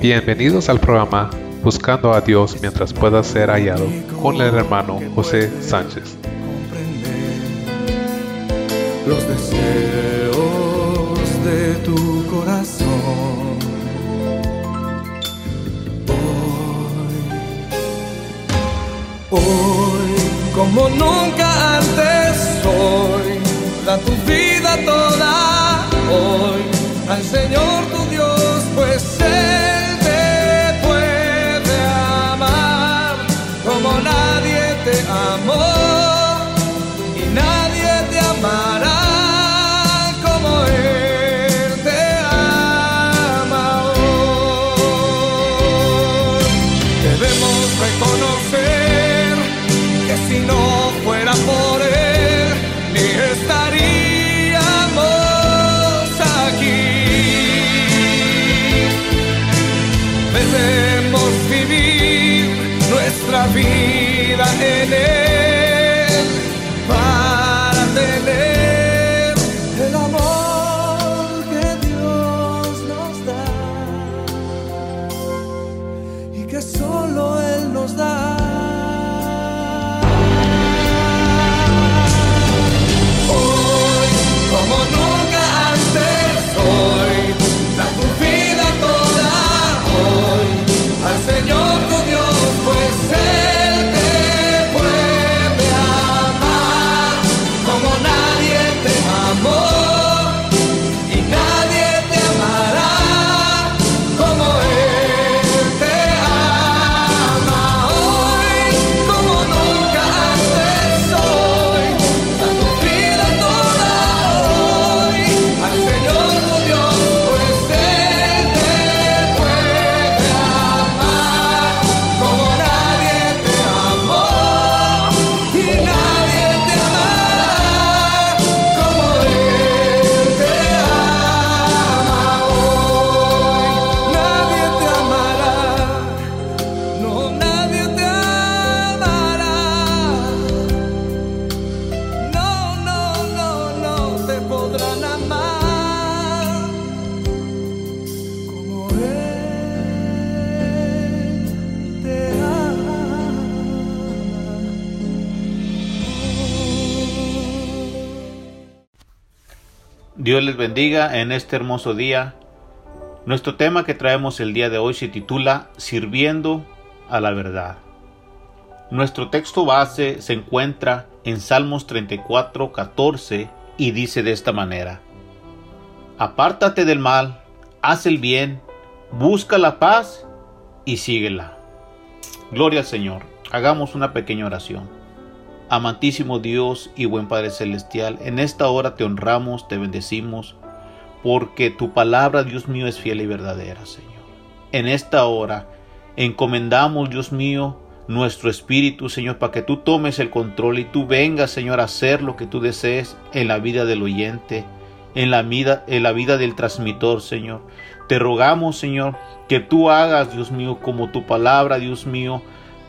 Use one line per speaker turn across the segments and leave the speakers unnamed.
Bienvenidos al programa Buscando a Dios mientras pueda ser hallado con el hermano José Sánchez.
Los deseos de tu corazón. Hoy, hoy, como nunca antes, hoy, da tu vida toda. Hoy, al Señor tu Dios, pues Él te. Y nadie te amará como Él
les bendiga en este hermoso día. Nuestro tema que traemos el día de hoy se titula Sirviendo a la verdad. Nuestro texto base se encuentra en Salmos 34, 14 y dice de esta manera: Apártate del mal, haz el bien, busca la paz y síguela. Gloria al Señor. Hagamos una pequeña oración. Amantísimo Dios y buen Padre Celestial, en esta hora te honramos, te bendecimos, porque tu palabra, Dios mío, es fiel y verdadera, Señor. En esta hora encomendamos, Dios mío, nuestro espíritu, Señor, para que tú tomes el control y tú vengas, Señor, a hacer lo que tú desees en la vida del oyente, en la vida, en la vida del transmitor, Señor. Te rogamos, Señor, que tú hagas, Dios mío, como tu palabra, Dios mío,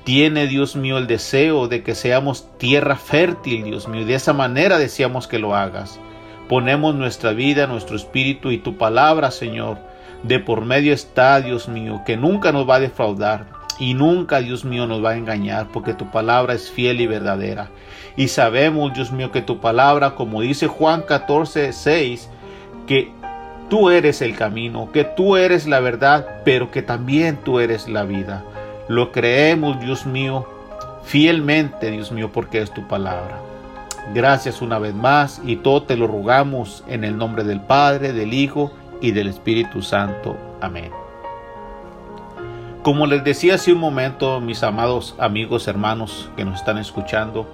tiene, Dios mío, el deseo de que seamos tierra fértil, Dios mío, y de esa manera deseamos que lo hagas. Ponemos nuestra vida, nuestro espíritu y tu palabra, Señor, de por medio está, Dios mío, que nunca nos va a defraudar y nunca, Dios mío, nos va a engañar, porque tu palabra es fiel y verdadera. Y sabemos, Dios mío, que tu palabra, como dice Juan 14, 6, que tú eres el camino, que tú eres la verdad, pero que también tú eres la vida. Lo creemos, Dios mío, fielmente, Dios mío, porque es tu palabra. Gracias una vez más y todo te lo rogamos en el nombre del Padre, del Hijo y del Espíritu Santo. Amén. Como les decía hace un momento, mis amados amigos, hermanos que nos están escuchando,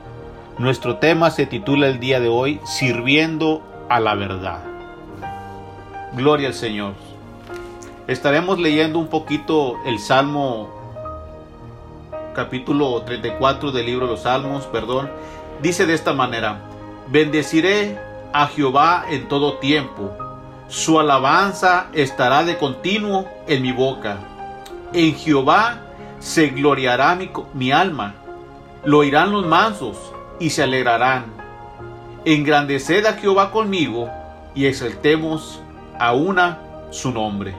nuestro tema se titula el día de hoy Sirviendo a la verdad. Gloria al Señor. Estaremos leyendo un poquito el Salmo capítulo 34 del libro de los Salmos, perdón. Dice de esta manera, bendeciré a Jehová en todo tiempo, su alabanza estará de continuo en mi boca. En Jehová se gloriará mi, mi alma, lo oirán los mansos y se alegrarán. Engrandeced a Jehová conmigo y exaltemos a una su nombre.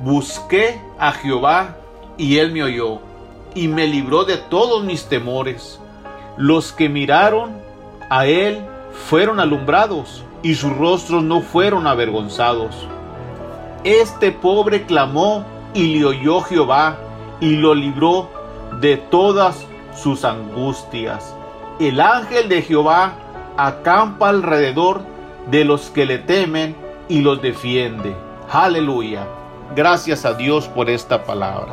busqué a Jehová y él me oyó y me libró de todos mis temores. Los que miraron a él fueron alumbrados y sus rostros no fueron avergonzados. Este pobre clamó y le oyó Jehová y lo libró de todas sus angustias. El ángel de Jehová acampa alrededor de los que le temen y los defiende. Aleluya. Gracias a Dios por esta palabra.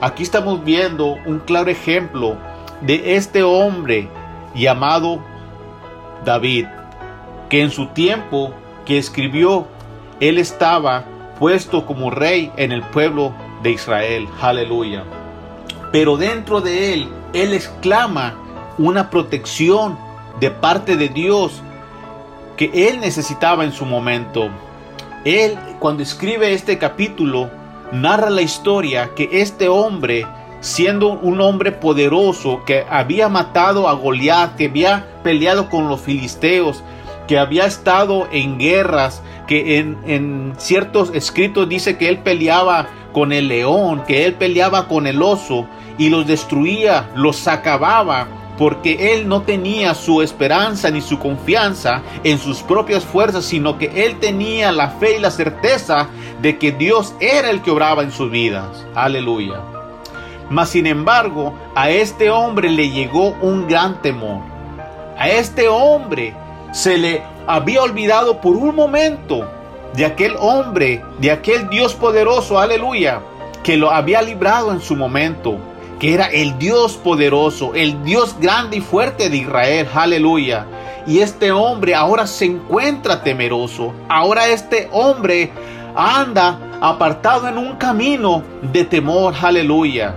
Aquí estamos viendo un claro ejemplo de este hombre llamado David, que en su tiempo que escribió, él estaba puesto como rey en el pueblo de Israel. Aleluya. Pero dentro de él, él exclama una protección de parte de Dios que él necesitaba en su momento. Él, cuando escribe este capítulo, narra la historia que este hombre, siendo un hombre poderoso, que había matado a Goliat, que había peleado con los filisteos, que había estado en guerras, que en, en ciertos escritos dice que él peleaba con el león, que él peleaba con el oso y los destruía, los acababa, porque él no tenía su esperanza ni su confianza en sus propias fuerzas, sino que él tenía la fe y la certeza de que Dios era el que obraba en sus vidas. Aleluya. Mas sin embargo, a este hombre le llegó un gran temor. A este hombre se le había olvidado por un momento de aquel hombre, de aquel Dios poderoso, aleluya, que lo había librado en su momento que era el Dios poderoso, el Dios grande y fuerte de Israel, aleluya. Y este hombre ahora se encuentra temeroso. Ahora este hombre anda apartado en un camino de temor, aleluya.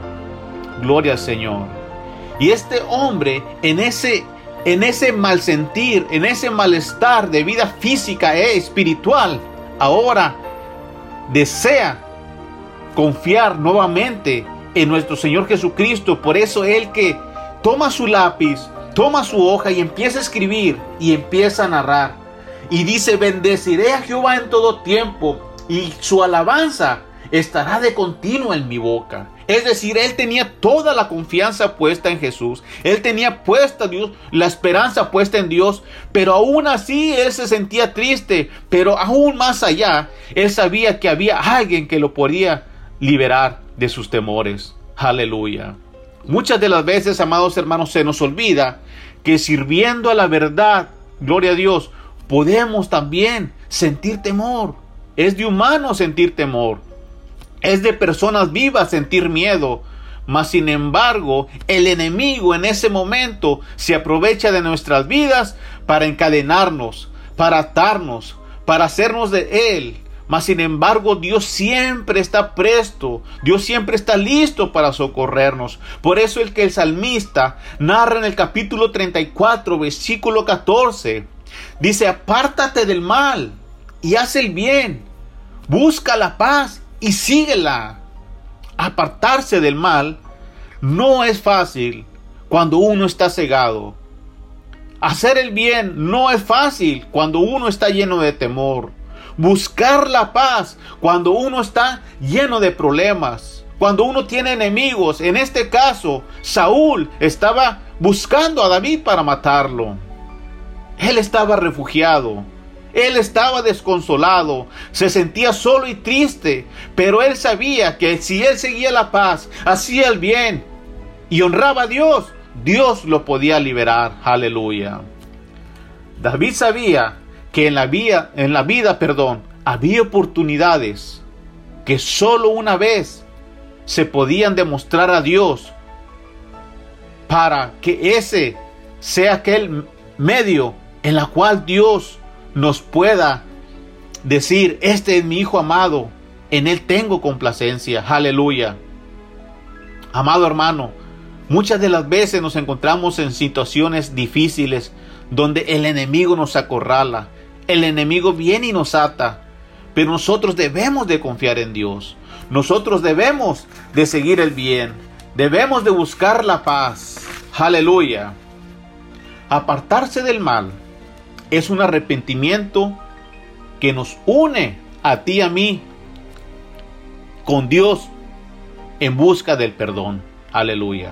Gloria al Señor. Y este hombre en ese en ese mal sentir, en ese malestar de vida física e espiritual, ahora desea confiar nuevamente en nuestro Señor Jesucristo. Por eso Él que toma su lápiz, toma su hoja y empieza a escribir y empieza a narrar. Y dice, bendeciré a Jehová en todo tiempo y su alabanza estará de continuo en mi boca. Es decir, él tenía toda la confianza puesta en Jesús. Él tenía puesta Dios, la esperanza puesta en Dios. Pero aún así él se sentía triste. Pero aún más allá, él sabía que había alguien que lo podía liberar de sus temores. Aleluya. Muchas de las veces, amados hermanos, se nos olvida que sirviendo a la verdad, gloria a Dios, podemos también sentir temor. Es de humano sentir temor. Es de personas vivas sentir miedo. Mas sin embargo, el enemigo en ese momento se aprovecha de nuestras vidas para encadenarnos, para atarnos, para hacernos de él mas sin embargo, Dios siempre está presto, Dios siempre está listo para socorrernos. Por eso el que el salmista narra en el capítulo 34, versículo 14, dice, apártate del mal y haz el bien, busca la paz y síguela. Apartarse del mal no es fácil cuando uno está cegado. Hacer el bien no es fácil cuando uno está lleno de temor buscar la paz cuando uno está lleno de problemas, cuando uno tiene enemigos. En este caso, Saúl estaba buscando a David para matarlo. Él estaba refugiado. Él estaba desconsolado, se sentía solo y triste, pero él sabía que si él seguía la paz, hacía el bien y honraba a Dios, Dios lo podía liberar. Aleluya. David sabía que en la vida, en la vida, perdón, había oportunidades que solo una vez se podían demostrar a Dios para que ese sea aquel medio en la cual Dios nos pueda decir, este es mi hijo amado, en él tengo complacencia, aleluya. Amado hermano, muchas de las veces nos encontramos en situaciones difíciles donde el enemigo nos acorrala, el enemigo viene y nos ata. Pero nosotros debemos de confiar en Dios. Nosotros debemos de seguir el bien. Debemos de buscar la paz. Aleluya. Apartarse del mal es un arrepentimiento que nos une a ti y a mí con Dios en busca del perdón. Aleluya.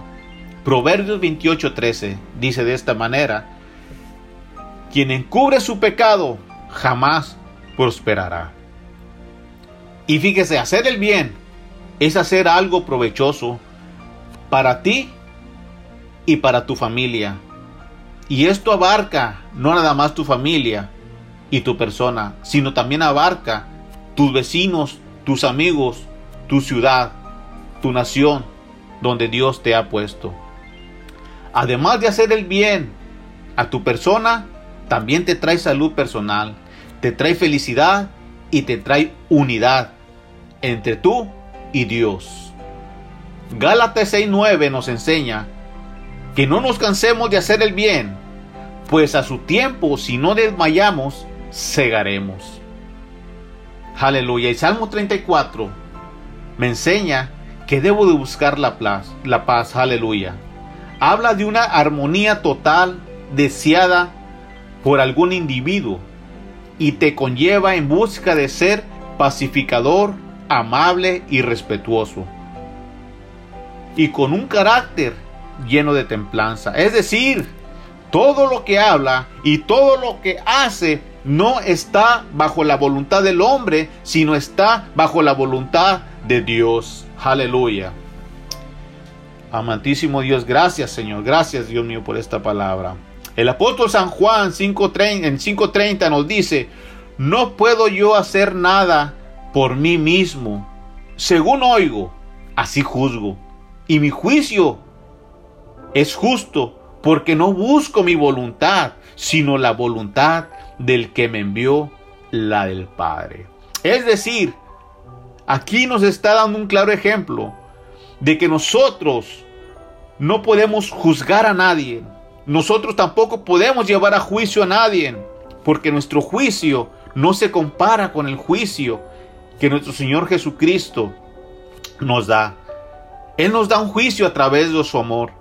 Proverbios 28:13 dice de esta manera, quien encubre su pecado jamás prosperará. Y fíjese, hacer el bien es hacer algo provechoso para ti y para tu familia. Y esto abarca no nada más tu familia y tu persona, sino también abarca tus vecinos, tus amigos, tu ciudad, tu nación, donde Dios te ha puesto. Además de hacer el bien a tu persona, también te trae salud personal, te trae felicidad y te trae unidad entre tú y Dios. Gálatas 6:9 nos enseña que no nos cansemos de hacer el bien, pues a su tiempo, si no desmayamos, segaremos. Aleluya. Y Salmo 34 me enseña que debo de buscar la paz, la paz. Aleluya. Habla de una armonía total deseada por algún individuo y te conlleva en busca de ser pacificador, amable y respetuoso. Y con un carácter lleno de templanza. Es decir, todo lo que habla y todo lo que hace no está bajo la voluntad del hombre, sino está bajo la voluntad de Dios. Aleluya. Amantísimo Dios, gracias Señor, gracias Dios mío por esta palabra. El apóstol San Juan 5.30, en 5.30 nos dice, no puedo yo hacer nada por mí mismo. Según oigo, así juzgo. Y mi juicio es justo porque no busco mi voluntad, sino la voluntad del que me envió, la del Padre. Es decir, aquí nos está dando un claro ejemplo de que nosotros no podemos juzgar a nadie, nosotros tampoco podemos llevar a juicio a nadie, porque nuestro juicio no se compara con el juicio que nuestro Señor Jesucristo nos da. Él nos da un juicio a través de su amor.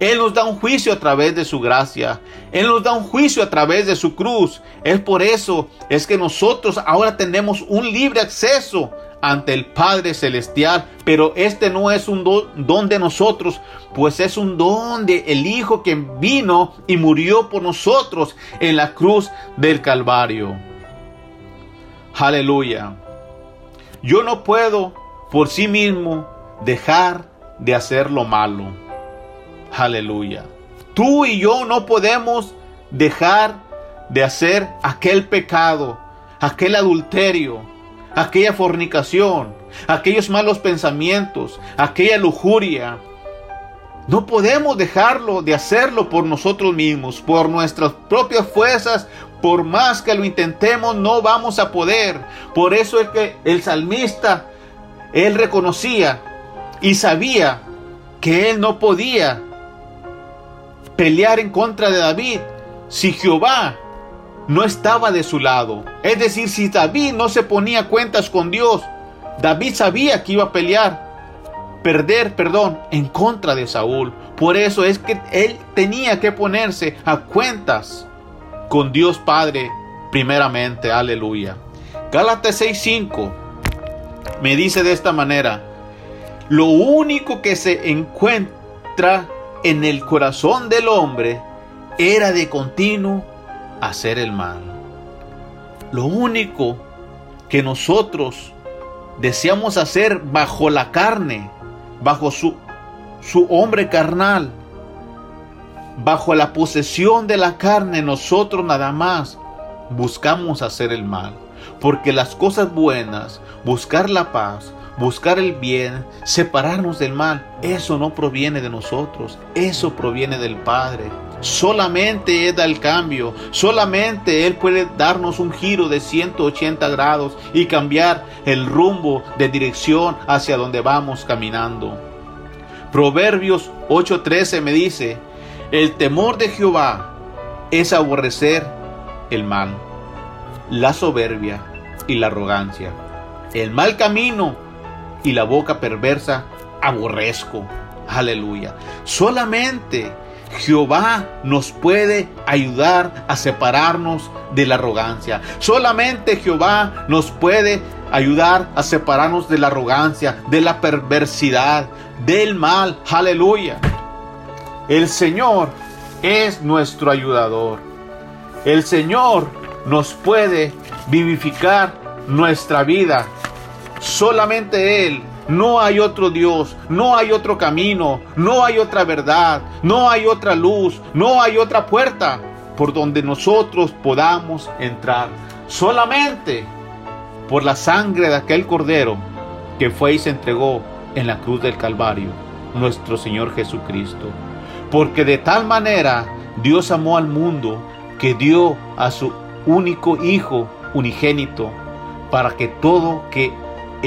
Él nos da un juicio a través de su gracia. Él nos da un juicio a través de su cruz. Es por eso es que nosotros ahora tenemos un libre acceso ante el Padre Celestial. Pero este no es un don de nosotros, pues es un don de el Hijo que vino y murió por nosotros en la cruz del Calvario. Aleluya. Yo no puedo por sí mismo dejar de hacer lo malo. Aleluya. Tú y yo no podemos dejar de hacer aquel pecado, aquel adulterio, aquella fornicación, aquellos malos pensamientos, aquella lujuria. No podemos dejarlo de hacerlo por nosotros mismos, por nuestras propias fuerzas, por más que lo intentemos, no vamos a poder. Por eso es que el salmista, él reconocía y sabía que él no podía pelear en contra de David si Jehová no estaba de su lado. Es decir, si David no se ponía cuentas con Dios, David sabía que iba a pelear, perder, perdón, en contra de Saúl. Por eso es que él tenía que ponerse a cuentas con Dios Padre primeramente. Aleluya. Gálatas 6:5 me dice de esta manera, lo único que se encuentra en el corazón del hombre era de continuo hacer el mal. Lo único que nosotros deseamos hacer bajo la carne, bajo su, su hombre carnal, bajo la posesión de la carne, nosotros nada más buscamos hacer el mal. Porque las cosas buenas, buscar la paz, buscar el bien, separarnos del mal, eso no proviene de nosotros, eso proviene del Padre. Solamente Él da el cambio, solamente Él puede darnos un giro de 180 grados y cambiar el rumbo de dirección hacia donde vamos caminando. Proverbios 8:13 me dice, el temor de Jehová es aborrecer el mal, la soberbia y la arrogancia. El mal camino y la boca perversa aborrezco. Aleluya. Solamente Jehová nos puede ayudar a separarnos de la arrogancia. Solamente Jehová nos puede ayudar a separarnos de la arrogancia, de la perversidad, del mal. Aleluya. El Señor es nuestro ayudador. El Señor nos puede vivificar nuestra vida. Solamente Él. No hay otro Dios, no hay otro camino, no hay otra verdad, no hay otra luz, no hay otra puerta por donde nosotros podamos entrar. Solamente por la sangre de aquel cordero que fue y se entregó en la cruz del Calvario, nuestro Señor Jesucristo. Porque de tal manera Dios amó al mundo que dio a su único Hijo unigénito para que todo que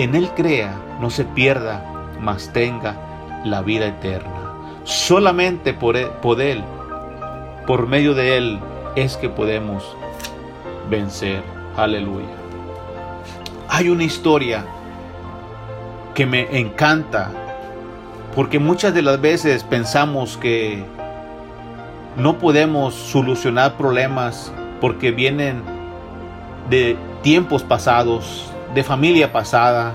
en Él crea no se pierda, mas tenga la vida eterna. Solamente por él, por él, por medio de Él, es que podemos vencer. Aleluya. Hay una historia que me encanta porque muchas de las veces pensamos que no podemos solucionar problemas porque vienen de tiempos pasados, de familia pasada,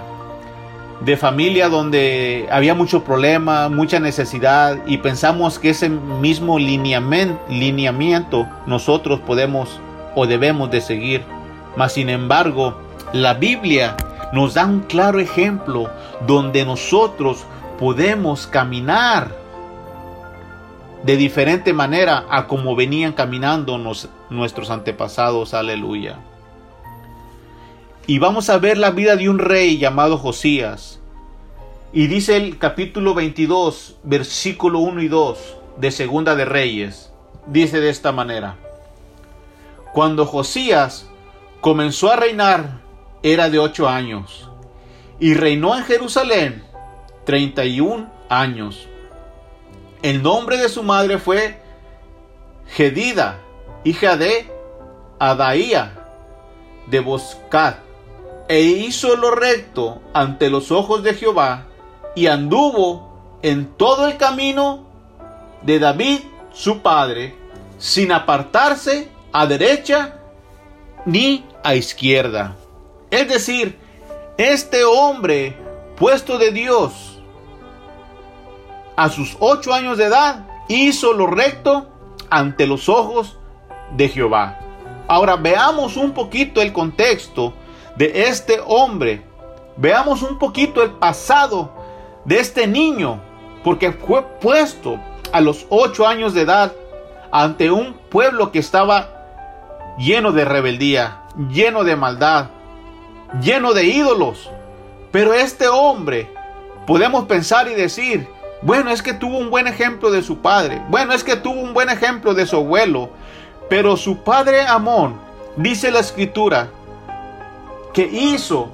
de familia donde había mucho problema, mucha necesidad y pensamos que ese mismo lineamiento nosotros podemos o debemos de seguir. Mas sin embargo, la Biblia nos da un claro ejemplo donde nosotros podemos caminar de diferente manera a como venían caminando nuestros antepasados. Aleluya. Y vamos a ver la vida de un rey llamado Josías. Y dice el capítulo 22, versículo 1 y 2 de Segunda de Reyes. Dice de esta manera. Cuando Josías comenzó a reinar, era de ocho años. Y reinó en Jerusalén 31 años. El nombre de su madre fue Gedida, hija de Adaía de Boscat e hizo lo recto ante los ojos de Jehová, y anduvo en todo el camino de David su padre, sin apartarse a derecha ni a izquierda. Es decir, este hombre puesto de Dios a sus ocho años de edad hizo lo recto ante los ojos de Jehová. Ahora veamos un poquito el contexto de este hombre. Veamos un poquito el pasado de este niño, porque fue puesto a los ocho años de edad ante un pueblo que estaba lleno de rebeldía, lleno de maldad, lleno de ídolos. Pero este hombre, podemos pensar y decir, bueno, es que tuvo un buen ejemplo de su padre, bueno, es que tuvo un buen ejemplo de su abuelo, pero su padre Amón, dice la escritura, que hizo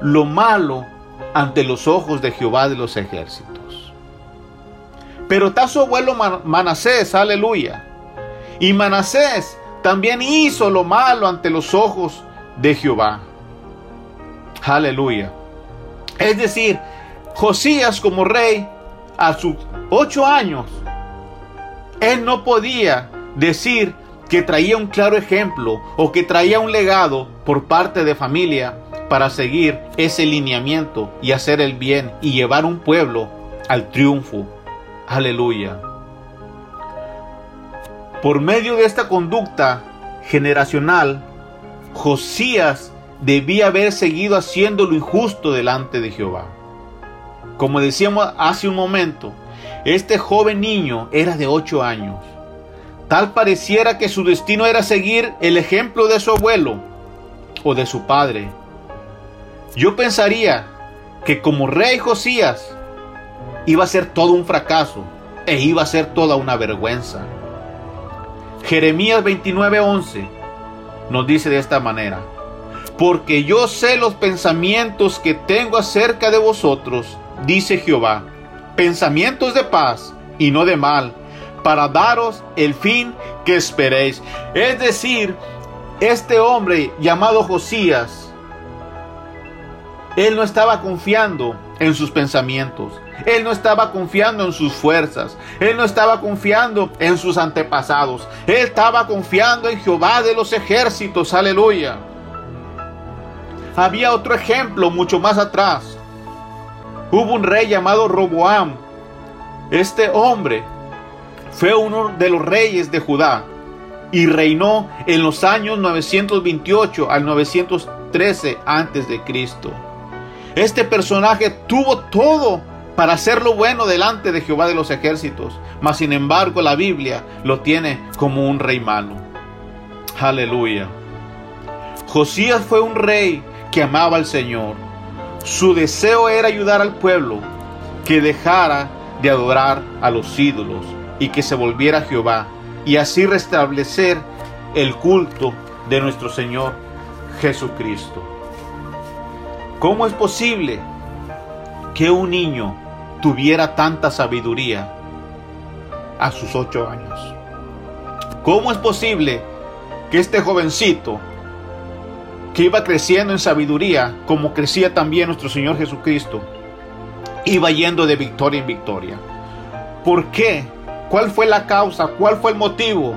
lo malo ante los ojos de Jehová de los ejércitos. Pero está su abuelo Manasés, aleluya. Y Manasés también hizo lo malo ante los ojos de Jehová. Aleluya. Es decir, Josías como rey, a sus ocho años, él no podía decir que traía un claro ejemplo o que traía un legado por parte de familia para seguir ese lineamiento y hacer el bien y llevar un pueblo al triunfo. Aleluya. Por medio de esta conducta generacional, Josías debía haber seguido haciendo lo injusto delante de Jehová. Como decíamos hace un momento, este joven niño era de ocho años Tal pareciera que su destino era seguir el ejemplo de su abuelo o de su padre. Yo pensaría que como rey Josías iba a ser todo un fracaso e iba a ser toda una vergüenza. Jeremías 29:11 nos dice de esta manera, porque yo sé los pensamientos que tengo acerca de vosotros, dice Jehová, pensamientos de paz y no de mal para daros el fin que esperéis. Es decir, este hombre llamado Josías, él no estaba confiando en sus pensamientos. Él no estaba confiando en sus fuerzas. Él no estaba confiando en sus antepasados. Él estaba confiando en Jehová de los ejércitos. Aleluya. había otro ejemplo mucho más atrás. Hubo un rey llamado Roboam. Este hombre fue uno de los reyes de Judá y reinó en los años 928 al 913 antes de Cristo. Este personaje tuvo todo para hacer lo bueno delante de Jehová de los ejércitos, mas sin embargo la Biblia lo tiene como un rey malo. Aleluya. Josías fue un rey que amaba al Señor. Su deseo era ayudar al pueblo que dejara de adorar a los ídolos y que se volviera a Jehová y así restablecer el culto de nuestro Señor Jesucristo. ¿Cómo es posible que un niño tuviera tanta sabiduría a sus ocho años? ¿Cómo es posible que este jovencito que iba creciendo en sabiduría, como crecía también nuestro Señor Jesucristo, iba yendo de victoria en victoria? ¿Por qué? ¿Cuál fue la causa? ¿Cuál fue el motivo?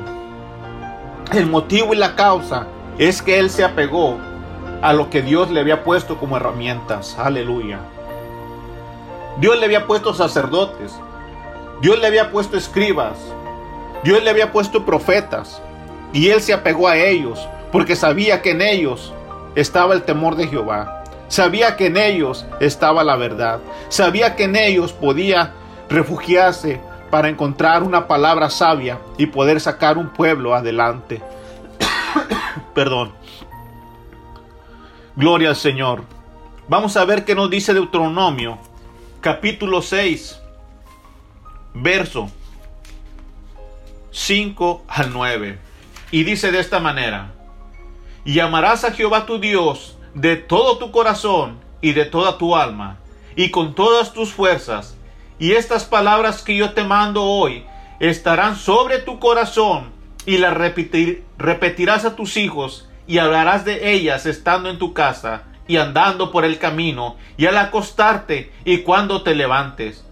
El motivo y la causa es que él se apegó a lo que Dios le había puesto como herramientas. Aleluya. Dios le había puesto sacerdotes. Dios le había puesto escribas. Dios le había puesto profetas. Y él se apegó a ellos porque sabía que en ellos estaba el temor de Jehová. Sabía que en ellos estaba la verdad. Sabía que en ellos podía refugiarse para encontrar una palabra sabia y poder sacar un pueblo adelante. Perdón. Gloria al Señor. Vamos a ver qué nos dice Deuteronomio, capítulo 6, verso 5 al 9. Y dice de esta manera, y amarás a Jehová tu Dios de todo tu corazón y de toda tu alma y con todas tus fuerzas. Y estas palabras que yo te mando hoy estarán sobre tu corazón y las repetir- repetirás a tus hijos y hablarás de ellas estando en tu casa y andando por el camino y al acostarte y cuando te levantes.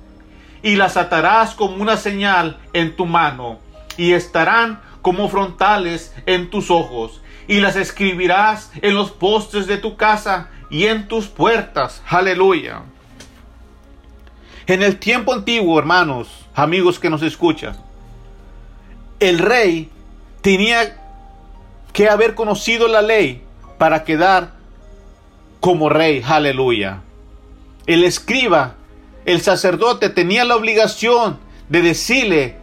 Y las atarás como una señal en tu mano y estarán como frontales en tus ojos y las escribirás en los postes de tu casa y en tus puertas. Aleluya. En el tiempo antiguo, hermanos, amigos que nos escuchan, el rey tenía que haber conocido la ley para quedar como rey. Aleluya. El escriba, el sacerdote tenía la obligación de decirle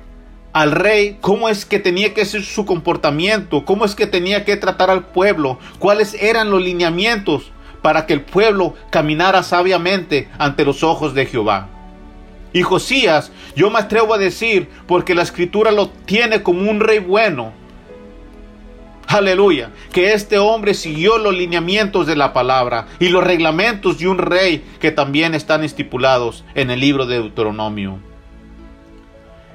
al rey cómo es que tenía que ser su comportamiento, cómo es que tenía que tratar al pueblo, cuáles eran los lineamientos para que el pueblo caminara sabiamente ante los ojos de Jehová. Y Josías, yo me atrevo a decir, porque la escritura lo tiene como un rey bueno. Aleluya, que este hombre siguió los lineamientos de la palabra y los reglamentos de un rey que también están estipulados en el libro de Deuteronomio.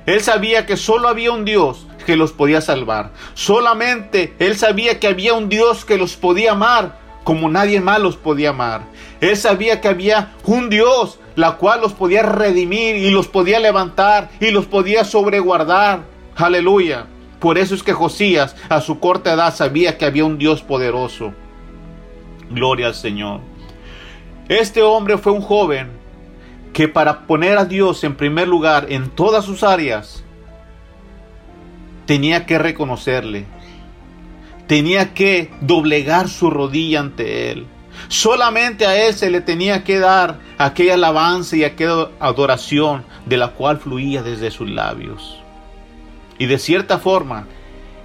Él sabía que solo había un Dios que los podía salvar. Solamente él sabía que había un Dios que los podía amar como nadie más los podía amar. Él sabía que había un Dios la cual los podía redimir y los podía levantar y los podía sobreguardar. Aleluya. Por eso es que Josías a su corta edad sabía que había un Dios poderoso. Gloria al Señor. Este hombre fue un joven que para poner a Dios en primer lugar en todas sus áreas, tenía que reconocerle, tenía que doblegar su rodilla ante Él. Solamente a Él se le tenía que dar aquella alabanza y aquella adoración de la cual fluía desde sus labios. Y de cierta forma,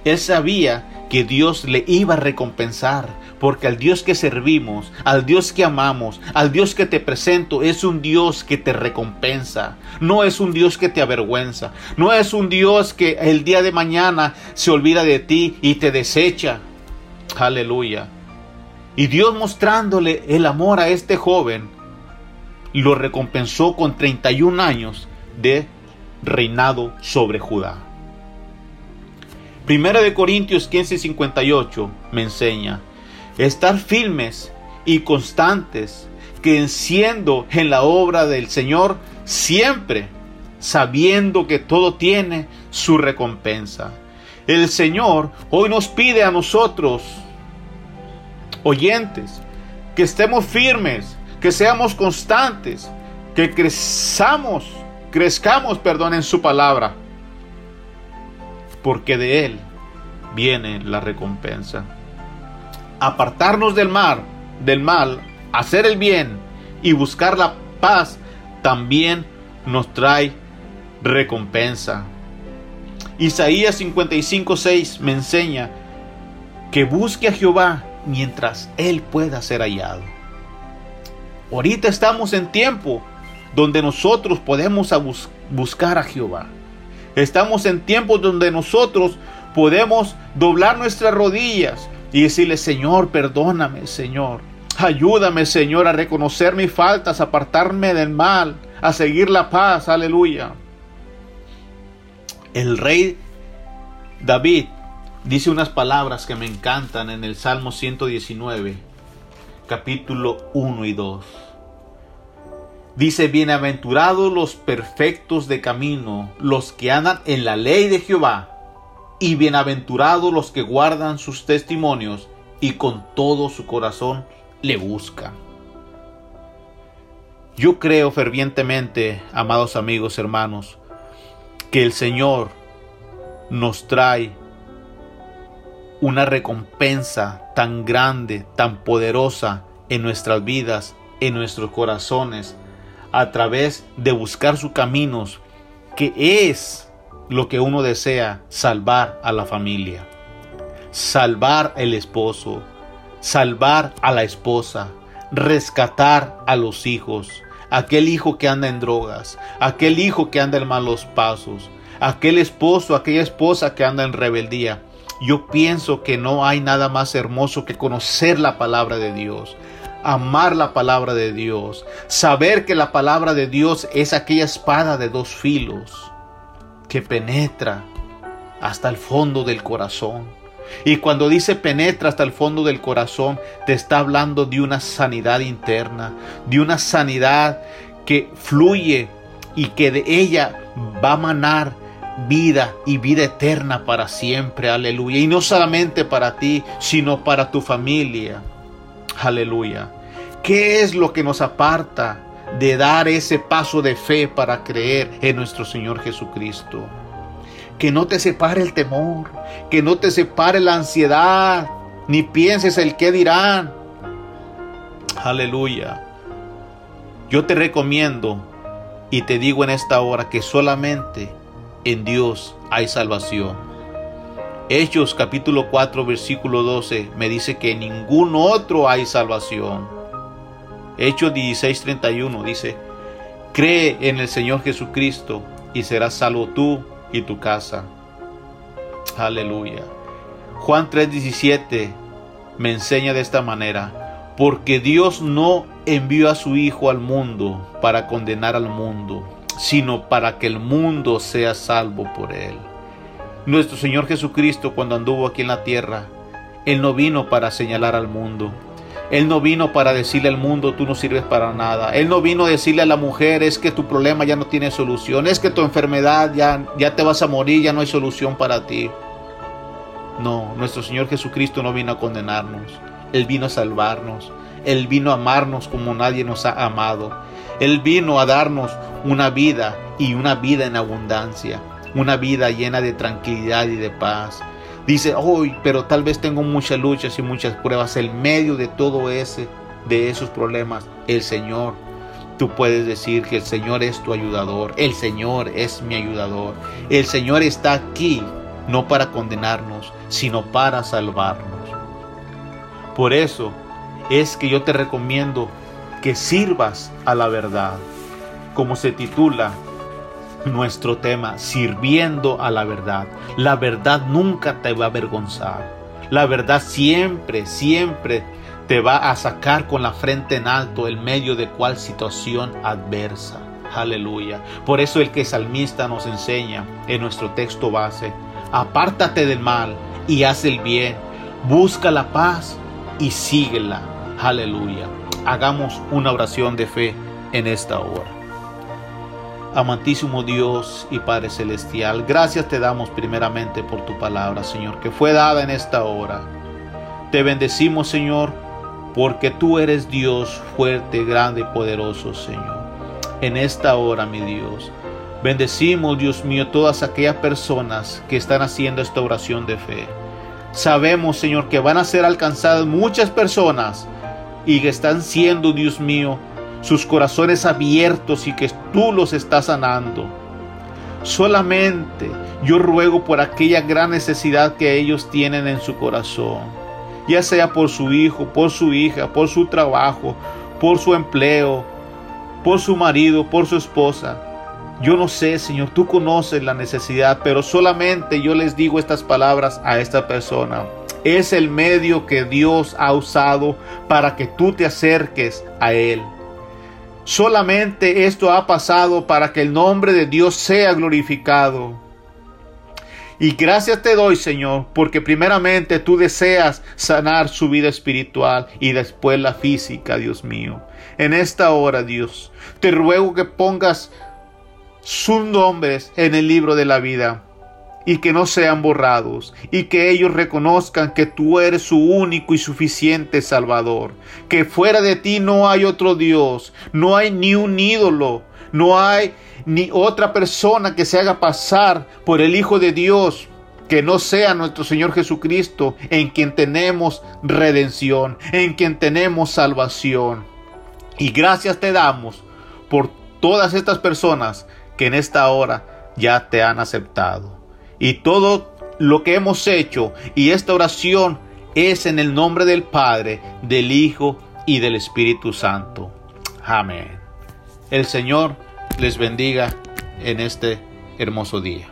Él sabía que Dios le iba a recompensar, porque al Dios que servimos, al Dios que amamos, al Dios que te presento, es un Dios que te recompensa, no es un Dios que te avergüenza, no es un Dios que el día de mañana se olvida de ti y te desecha. Aleluya. Y Dios mostrándole el amor a este joven, lo recompensó con 31 años de reinado sobre Judá. Primera de Corintios 15:58 me enseña, estar firmes y constantes, creciendo en la obra del Señor siempre, sabiendo que todo tiene su recompensa. El Señor hoy nos pide a nosotros, oyentes, que estemos firmes, que seamos constantes, que crezamos, crezcamos, perdón, en su palabra, porque de él viene la recompensa. Apartarnos del mal, del mal, hacer el bien y buscar la paz también nos trae recompensa. Isaías 55:6 me enseña que busque a Jehová mientras él pueda ser hallado. Ahorita estamos en tiempo donde nosotros podemos bus buscar a Jehová. Estamos en tiempos donde nosotros podemos doblar nuestras rodillas y decirle, Señor, perdóname, Señor. Ayúdame, Señor, a reconocer mis faltas, a apartarme del mal, a seguir la paz. Aleluya. El rey David dice unas palabras que me encantan en el Salmo 119, capítulo 1 y 2. Dice, bienaventurados los perfectos de camino, los que andan en la ley de Jehová, y bienaventurados los que guardan sus testimonios y con todo su corazón le buscan. Yo creo fervientemente, amados amigos, hermanos, que el Señor nos trae una recompensa tan grande, tan poderosa en nuestras vidas, en nuestros corazones, a través de buscar sus caminos, que es lo que uno desea, salvar a la familia, salvar al esposo, salvar a la esposa, rescatar a los hijos, aquel hijo que anda en drogas, aquel hijo que anda en malos pasos, aquel esposo, aquella esposa que anda en rebeldía. Yo pienso que no hay nada más hermoso que conocer la palabra de Dios, amar la palabra de Dios, saber que la palabra de Dios es aquella espada de dos filos que penetra hasta el fondo del corazón. Y cuando dice penetra hasta el fondo del corazón, te está hablando de una sanidad interna, de una sanidad que fluye y que de ella va a manar vida y vida eterna para siempre. Aleluya. Y no solamente para ti, sino para tu familia. Aleluya. ¿Qué es lo que nos aparta de dar ese paso de fe para creer en nuestro Señor Jesucristo? Que no te separe el temor, que no te separe la ansiedad, ni pienses el qué dirán. Aleluya. Yo te recomiendo y te digo en esta hora que solamente en Dios hay salvación. Hechos capítulo 4 versículo 12 me dice que en ningún otro hay salvación. Hechos 16:31 dice, cree en el Señor Jesucristo y serás salvo tú y tu casa. Aleluya. Juan 3:17 me enseña de esta manera, porque Dios no envió a su Hijo al mundo para condenar al mundo, sino para que el mundo sea salvo por él. Nuestro Señor Jesucristo cuando anduvo aquí en la tierra, Él no vino para señalar al mundo. Él no vino para decirle al mundo, tú no sirves para nada. Él no vino a decirle a la mujer, es que tu problema ya no tiene solución, es que tu enfermedad ya, ya te vas a morir, ya no hay solución para ti. No, nuestro Señor Jesucristo no vino a condenarnos. Él vino a salvarnos. Él vino a amarnos como nadie nos ha amado. Él vino a darnos una vida y una vida en abundancia. Una vida llena de tranquilidad y de paz. Dice, hoy, pero tal vez tengo muchas luchas y muchas pruebas. En medio de todo ese, de esos problemas, el Señor, tú puedes decir que el Señor es tu ayudador. El Señor es mi ayudador. El Señor está aquí, no para condenarnos, sino para salvarnos. Por eso es que yo te recomiendo que sirvas a la verdad, como se titula nuestro tema, sirviendo a la verdad. La verdad nunca te va a avergonzar. La verdad siempre, siempre te va a sacar con la frente en alto en medio de cual situación adversa. Aleluya. Por eso el que salmista nos enseña en nuestro texto base, apártate del mal y haz el bien, busca la paz y síguela. Aleluya. Hagamos una oración de fe en esta hora. Amantísimo Dios y Padre Celestial, gracias te damos primeramente por tu palabra, Señor, que fue dada en esta hora. Te bendecimos, Señor, porque tú eres Dios fuerte, grande y poderoso, Señor. En esta hora, mi Dios, bendecimos, Dios mío, todas aquellas personas que están haciendo esta oración de fe. Sabemos, Señor, que van a ser alcanzadas muchas personas y que están siendo, Dios mío, sus corazones abiertos y que tú los estás sanando. Solamente yo ruego por aquella gran necesidad que ellos tienen en su corazón, ya sea por su hijo, por su hija, por su trabajo, por su empleo, por su marido, por su esposa. Yo no sé, Señor, tú conoces la necesidad, pero solamente yo les digo estas palabras a esta persona. Es el medio que Dios ha usado para que tú te acerques a Él. Solamente esto ha pasado para que el nombre de Dios sea glorificado. Y gracias te doy, Señor, porque primeramente tú deseas sanar su vida espiritual y después la física, Dios mío. En esta hora, Dios, te ruego que pongas sus nombres en el libro de la vida y que no sean borrados, y que ellos reconozcan que tú eres su único y suficiente Salvador, que fuera de ti no hay otro Dios, no hay ni un ídolo, no hay ni otra persona que se haga pasar por el Hijo de Dios, que no sea nuestro Señor Jesucristo, en quien tenemos redención, en quien tenemos salvación. Y gracias te damos por todas estas personas que en esta hora ya te han aceptado. Y todo lo que hemos hecho y esta oración es en el nombre del Padre, del Hijo y del Espíritu Santo. Amén. El Señor les bendiga en este hermoso día.